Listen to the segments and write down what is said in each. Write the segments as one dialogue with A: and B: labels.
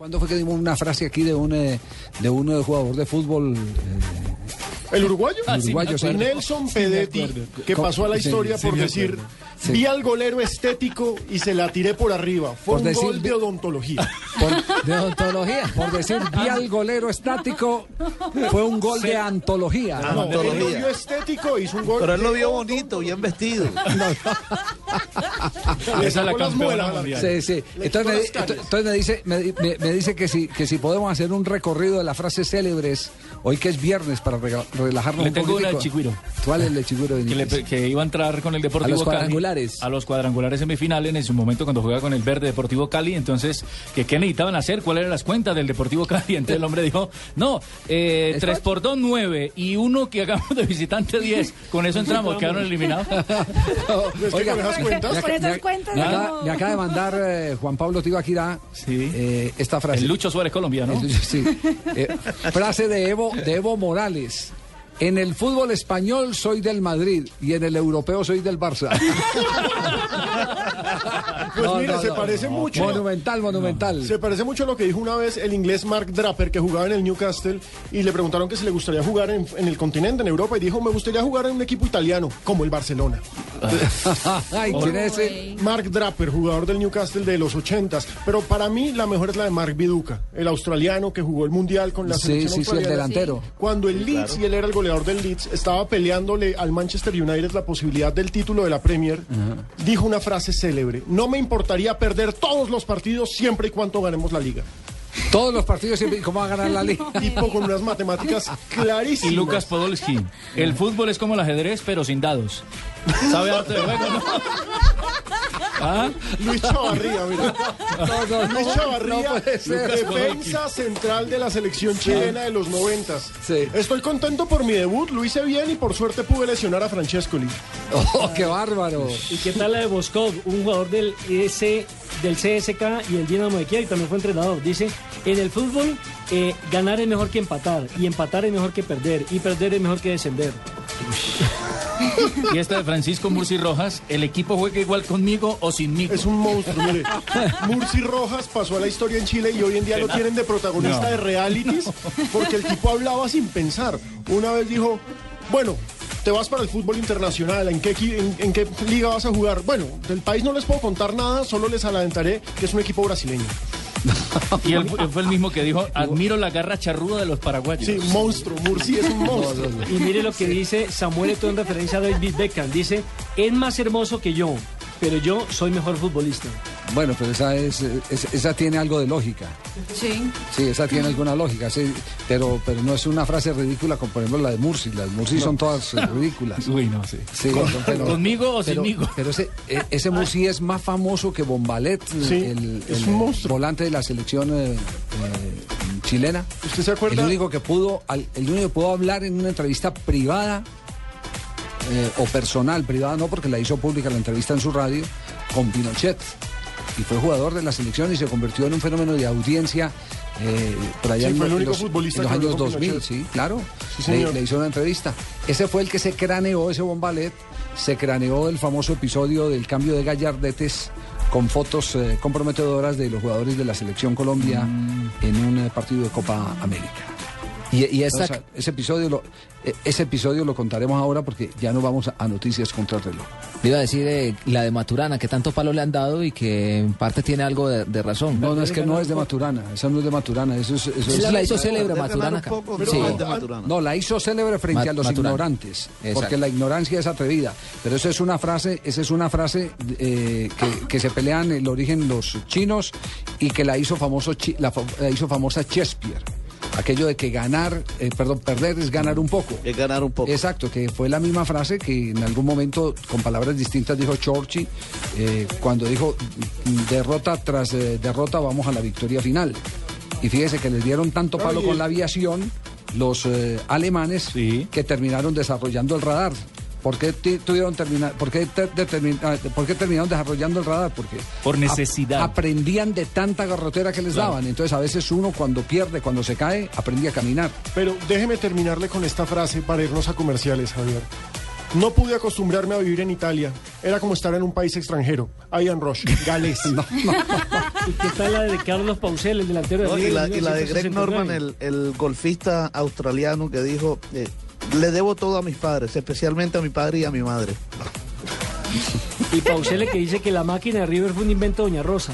A: ¿Cuándo fue que dimos una frase aquí de un eh, de de jugador de fútbol? eh,
B: ¿El uruguayo?
A: Sí.
B: Nelson Pedetti, que pasó a la historia
A: sí,
B: por decir, vi al golero estético y se la tiré por arriba. Fue
A: Por
B: un
A: decir,
B: gol de odontología.
A: por, de ontología. Por decir, vi al golero estático, fue un gol de antología.
B: No, él lo vio estético, hizo un gol.
C: Pero él lo vio bonito, bien vestido.
B: Le
D: Esa es la campeona mundial.
A: Sí, sí. Entonces, me, entonces me dice, me, me- me dice que si, que si podemos hacer un recorrido de las frases célebres, hoy que es viernes, para rega- relajarnos
D: Le
A: un
D: tengo una de Chigüiro.
A: ¿Cuál es el de Chigüiro?
D: que, le- que iba a entrar con el Deportivo
A: A los
D: Cali,
A: cuadrangulares.
D: a los cuadrangulares semifinales en su momento cuando juega con el Verde Deportivo Cali entonces que qué necesitaban hacer cuáles eran las cuentas del Deportivo Cali entonces el hombre dijo no eh,
A: ¿Es
D: 3
A: fácil?
D: por 2 9 y uno que hagamos de visitante 10 con eso entramos quedaron eliminados
B: Es que con esas cuentas,
A: me,
E: Con esas
A: me-
E: cuentas,
A: me
E: no.
A: acaba, me acaba de mandar eh, Juan Pablo Tibaquirá
D: Sí.
A: eh, esta frase.
D: el Lucho Suárez colombiano
A: El- sí. Eh, frase de Evo, de Evo Morales. En el fútbol español soy del Madrid y en el europeo soy del Barça.
B: Pues
A: No,
B: mire,
A: no,
B: se
A: no.
B: parece mucho.
A: Monumental, monumental.
B: Se parece mucho a lo que dijo una vez el inglés Mark Draper, que jugaba en el Newcastle, y le preguntaron que si le gustaría jugar en, en el continente, en Europa, y dijo, me gustaría jugar en un equipo italiano, como el Barcelona.
A: Ay, ¿quién es ese?
B: Mark Draper, jugador del Newcastle de los 80s, pero para mí la mejor es la de Mark Viduca, el australiano que jugó el Mundial con la
A: Sí,
B: selección
A: sí, sí, el
B: australiana.
A: delantero.
B: Cuando el Leeds, y él era el goleador del Leeds, estaba peleándole al Manchester United la posibilidad del título de la Premier, dijo una frase célebre, no me importaría perder todos los partidos siempre y cuando ganemos la liga.
A: Todos los partidos siempre. ¿y ¿Cómo va a ganar la liga?
B: Tipo con unas matemáticas clarísimas.
D: y Lucas Podolski el fútbol es como el ajedrez pero sin dados sabe arte de juego ¿no? ¿Ah?
B: Luis Chavarría, mira.
A: No, no, no,
B: Luis Chavarría,
A: no puede ser.
B: defensa central de la selección chilena de los noventas.
A: Sí.
B: Estoy contento por mi debut, lo hice bien y por suerte pude lesionar a Francescoli.
A: Oh, qué bárbaro.
F: ¿Y qué tal la de Boskov, un jugador del ES, del CSK y el Dinamo de Kiev, también fue entrenador? Dice, en el fútbol eh, ganar es mejor que empatar, y empatar es mejor que perder, y perder es mejor que descender.
D: y esta de Francisco Murci Rojas el equipo juega igual conmigo o sinmigo
B: Es un monstruo, mire. Murci Rojas pasó a la historia en Chile y hoy en día lo tienen de protagonista
D: No.
B: de realities porque el tipo hablaba sin pensar. Una vez dijo, bueno, te vas para el fútbol internacional, ¿en qué, en, en qué liga vas a jugar? Bueno, del país no les puedo contar nada, solo les adelantaré que es un equipo brasileño.
D: Y él, él fue el mismo que dijo, admiro la garra charruda de los paraguayos.
B: Sí, monstruo, Murci es un monstruo.
F: Y mire lo que dice Samuel Eto'o en referencia a David Beckham. Dice, es más hermoso que yo, pero yo soy mejor futbolista.
A: Bueno, pero esa, es, es- esa tiene algo de lógica.
E: Sí.
A: Sí, esa tiene alguna lógica, sí, pero, pero no es una frase ridícula como por ejemplo la de Mursi. Las Mursi son todas eh, ridículas.
D: Uy, no, sí.
A: Sí, pero-
D: ¿Conmigo o
A: pero,
D: sinmigo?
A: Pero ese, e- ese Mursi es más famoso que Bombalet,
B: Sí,
A: el, volante de la selección eh, eh, chilena.
B: ¿Usted se acuerda?
A: El único que pudo, al- el único que pudo hablar en una entrevista privada eh, o personal, privada no, porque la hizo pública la entrevista en su radio, con Pinochet. Y fue jugador de la selección y se convirtió en un fenómeno de audiencia eh, por allá
B: Sí,
A: en,
B: fue el
A: los-
B: único
A: los,
B: futbolista
A: en los
B: que habló
A: años
B: con
A: 2000,
B: Pinochet.
A: sí, claro.
B: Sí,
A: le,
B: señor.
A: le hizo una entrevista. Ese fue el que se craneó, ese bombalet, se craneó el famoso episodio del cambio de gallardetes con fotos eh, comprometedoras de los jugadores de la selección Colombia
B: Mm.
A: en un eh, partido de Copa América.
C: Y, y
A: ese episodio lo eh, ese episodio lo contaremos ahora porque ya no vamos a, a noticias contra el reloj.
C: le iba a decir eh, la de Maturana, que tanto palo le han dado y que en parte tiene algo de, de razón.
A: No, no es que no es de Maturana, esa no es de Maturana, eso es, eso
C: Esa
A: es-
C: la hizo célebre Maturana.
B: Pero
C: Sí.
B: an-
A: No, la hizo célebre frente
C: Ma-
A: a los
C: Maturana.
A: ignorantes,
C: Exacto.
A: porque la ignorancia es atrevida. Pero eso es una frase, esa es una frase eh, que, que se pelean el origen los chinos y que la hizo famoso la, la hizo famosa Shakespeare. Aquello de que ganar, eh, perdón, perder es ganar un poco.
C: Es ganar un poco.
A: Exacto, que fue la misma frase que en algún momento, con palabras distintas, dijo Churchill eh, cuando dijo derrota tras eh, derrota vamos a la victoria final. Y fíjese que les dieron tanto palo con la aviación los eh, alemanes
D: Sí.
A: que terminaron desarrollando el radar. ¿Por qué tuvieron terminar, por qué te- determin- ah, por qué terminaron desarrollando el radar? Porque
D: Por necesidad.
A: ap- aprendían de tanta garrotera que les daban. Entonces a veces uno cuando pierde, cuando se cae, aprendí a caminar.
B: Pero déjeme terminarle con esta frase para irnos a comerciales, Javier. No pude acostumbrarme a vivir en Italia. Era como estar en un país extranjero. Ian Rush, galés.
F: ¿Y qué tal la de Carlos Pausel, el delantero de
G: No, y, la,
F: en
G: y la de Greg
F: 1969?
G: Norman, el, el golfista australiano que dijo, eh, le debo todo a mis padres, especialmente a mi padre y a mi madre.
F: Y Pausele que dice que la máquina de River fue un invento de Doña Rosa.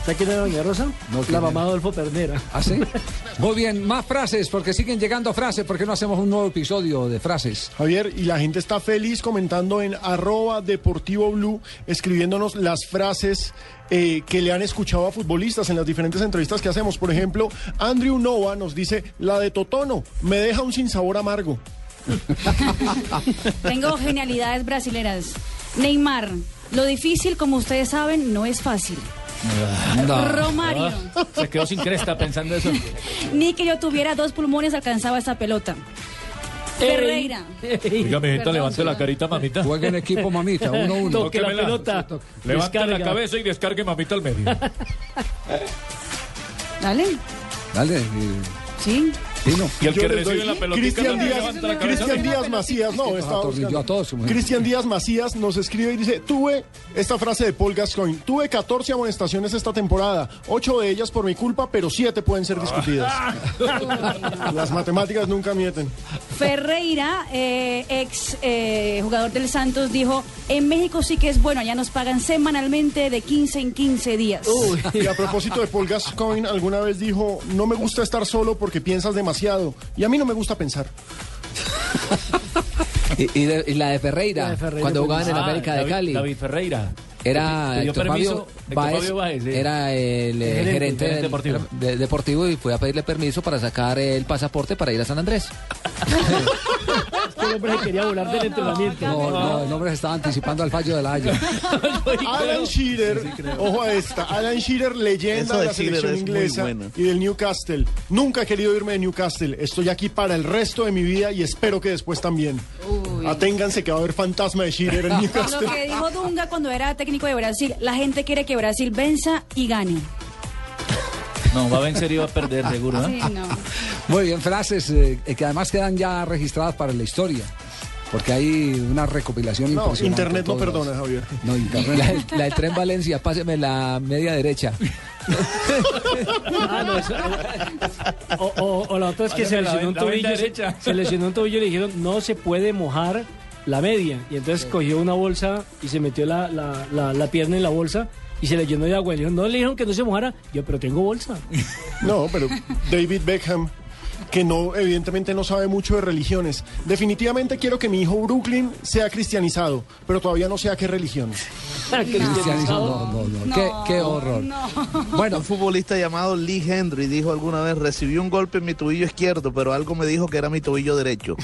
F: ¿Sabe quién era Doña Rosa?
A: No, ¿quién
F: la mamá de Adolfo Pernera.
A: ¿Ah, sí? Muy bien, más frases, porque siguen llegando frases. ¿Por qué no hacemos un nuevo episodio de frases?
B: Javier, y la gente está feliz comentando en arroba deportivo blue, escribiéndonos las frases eh, que le han escuchado a futbolistas en las diferentes entrevistas que hacemos. Por ejemplo, Andrew Nova nos dice, la de Totono, me deja un sinsabor amargo.
H: Tengo genialidades brasileras. Neymar, lo difícil, como ustedes saben, no es fácil. Romario,
D: Se quedó sin cresta pensando eso.
H: ni que yo tuviera dos pulmones alcanzaba esa pelota. Ferreira,
D: Oiga, mijita, levante la carita, mamita.
A: Juega en equipo, mamita, uno a uno.
F: Toque la
D: Tóquemela.
F: pelota.
D: Levante la
F: Descarga.
D: cabeza y descargue mamita al medio.
H: dale,
A: Dale, y-
H: sí.
A: Pino.
D: Y el
B: Yo
D: que recibe la pelotita
B: Cristian Díaz. Cristian Díaz Macías, no, buscando.
A: a todos.
B: Cristian Díaz Macías nos escribe y dice, tuve esta frase de Paul Gascoigne, tuve 14 amonestaciones esta temporada, 8 de ellas por mi culpa, pero 7 pueden ser discutidas. Las matemáticas nunca mienten.
H: Ferreira, eh, ex eh, jugador del Santos, dijo, en México sí que es bueno, allá nos pagan semanalmente de 15 en 15 días.
B: Y a propósito de Paul Gascoigne, alguna vez dijo, no me gusta estar solo porque piensas demasiado, y a mí no me gusta pensar.
C: Y, y de- y la de Ferreira,
F: La de Ferreira
C: cuando jugaba en el
D: Ah,
C: América de
D: David-
C: Cali.
D: David Ferreira.
C: Era
D: ¿Te dio
C: Héctor? Fabio era el
F: Gerente,
C: del-
D: deportivo.
C: de- deportivo y fue a pedirle permiso para sacar el pasaporte para ir a San Andrés.
F: Este hombre se quería volar del entrenamiento.
A: No, no, el hombre se estaba anticipando al fallo de la Haya.
B: Alan Shearer, ojo a esta, Alan Shearer, leyenda de
G: de
B: la selección inglesa y del Newcastle. Nunca he querido irme de Newcastle. Estoy aquí para el resto de mi vida y espero que después también. Aténganse que va a haber fantasma de Shearer en
H: Lo
B: Newcastle.
H: que dijo Dunga cuando era técnico de Brasil, la gente quiere que Brasil venza y gane.
D: No, va a vencer y va a perder, seguro, ¿no?
H: Sí, no.
A: Muy bien, frases eh, que además quedan ya registradas para la historia. Porque hay una recopilación
B: No,
A: impresionante.
B: internet no perdona, Javier.
A: No,
C: La,
A: internet.
C: del- la del tren Valencia, páseme la media derecha.
F: Ah, no, eso- o, o- o la otra es que se
D: la
F: lesionó un
D: la
F: tobillo. Se, lesionó un tobillo y le dijeron, no se puede mojar la media. Y entonces cogió una bolsa y se metió la, la- la- la pierna en la bolsa y se le llenó de agua. Y le dijeron, no le dijeron que no se mojara. Yo, pero tengo bolsa.
B: No, pero David Beckham, que no, evidentemente no sabe mucho de religiones. Definitivamente quiero que mi hijo Brooklyn sea cristianizado, pero todavía no sé a qué religión.
A: Cristianizado, no, no, no. Qué, qué horror.
G: Bueno, un futbolista llamado Lee Henry dijo alguna vez, recibí un golpe en mi tobillo izquierdo, pero algo me dijo que era mi tobillo derecho.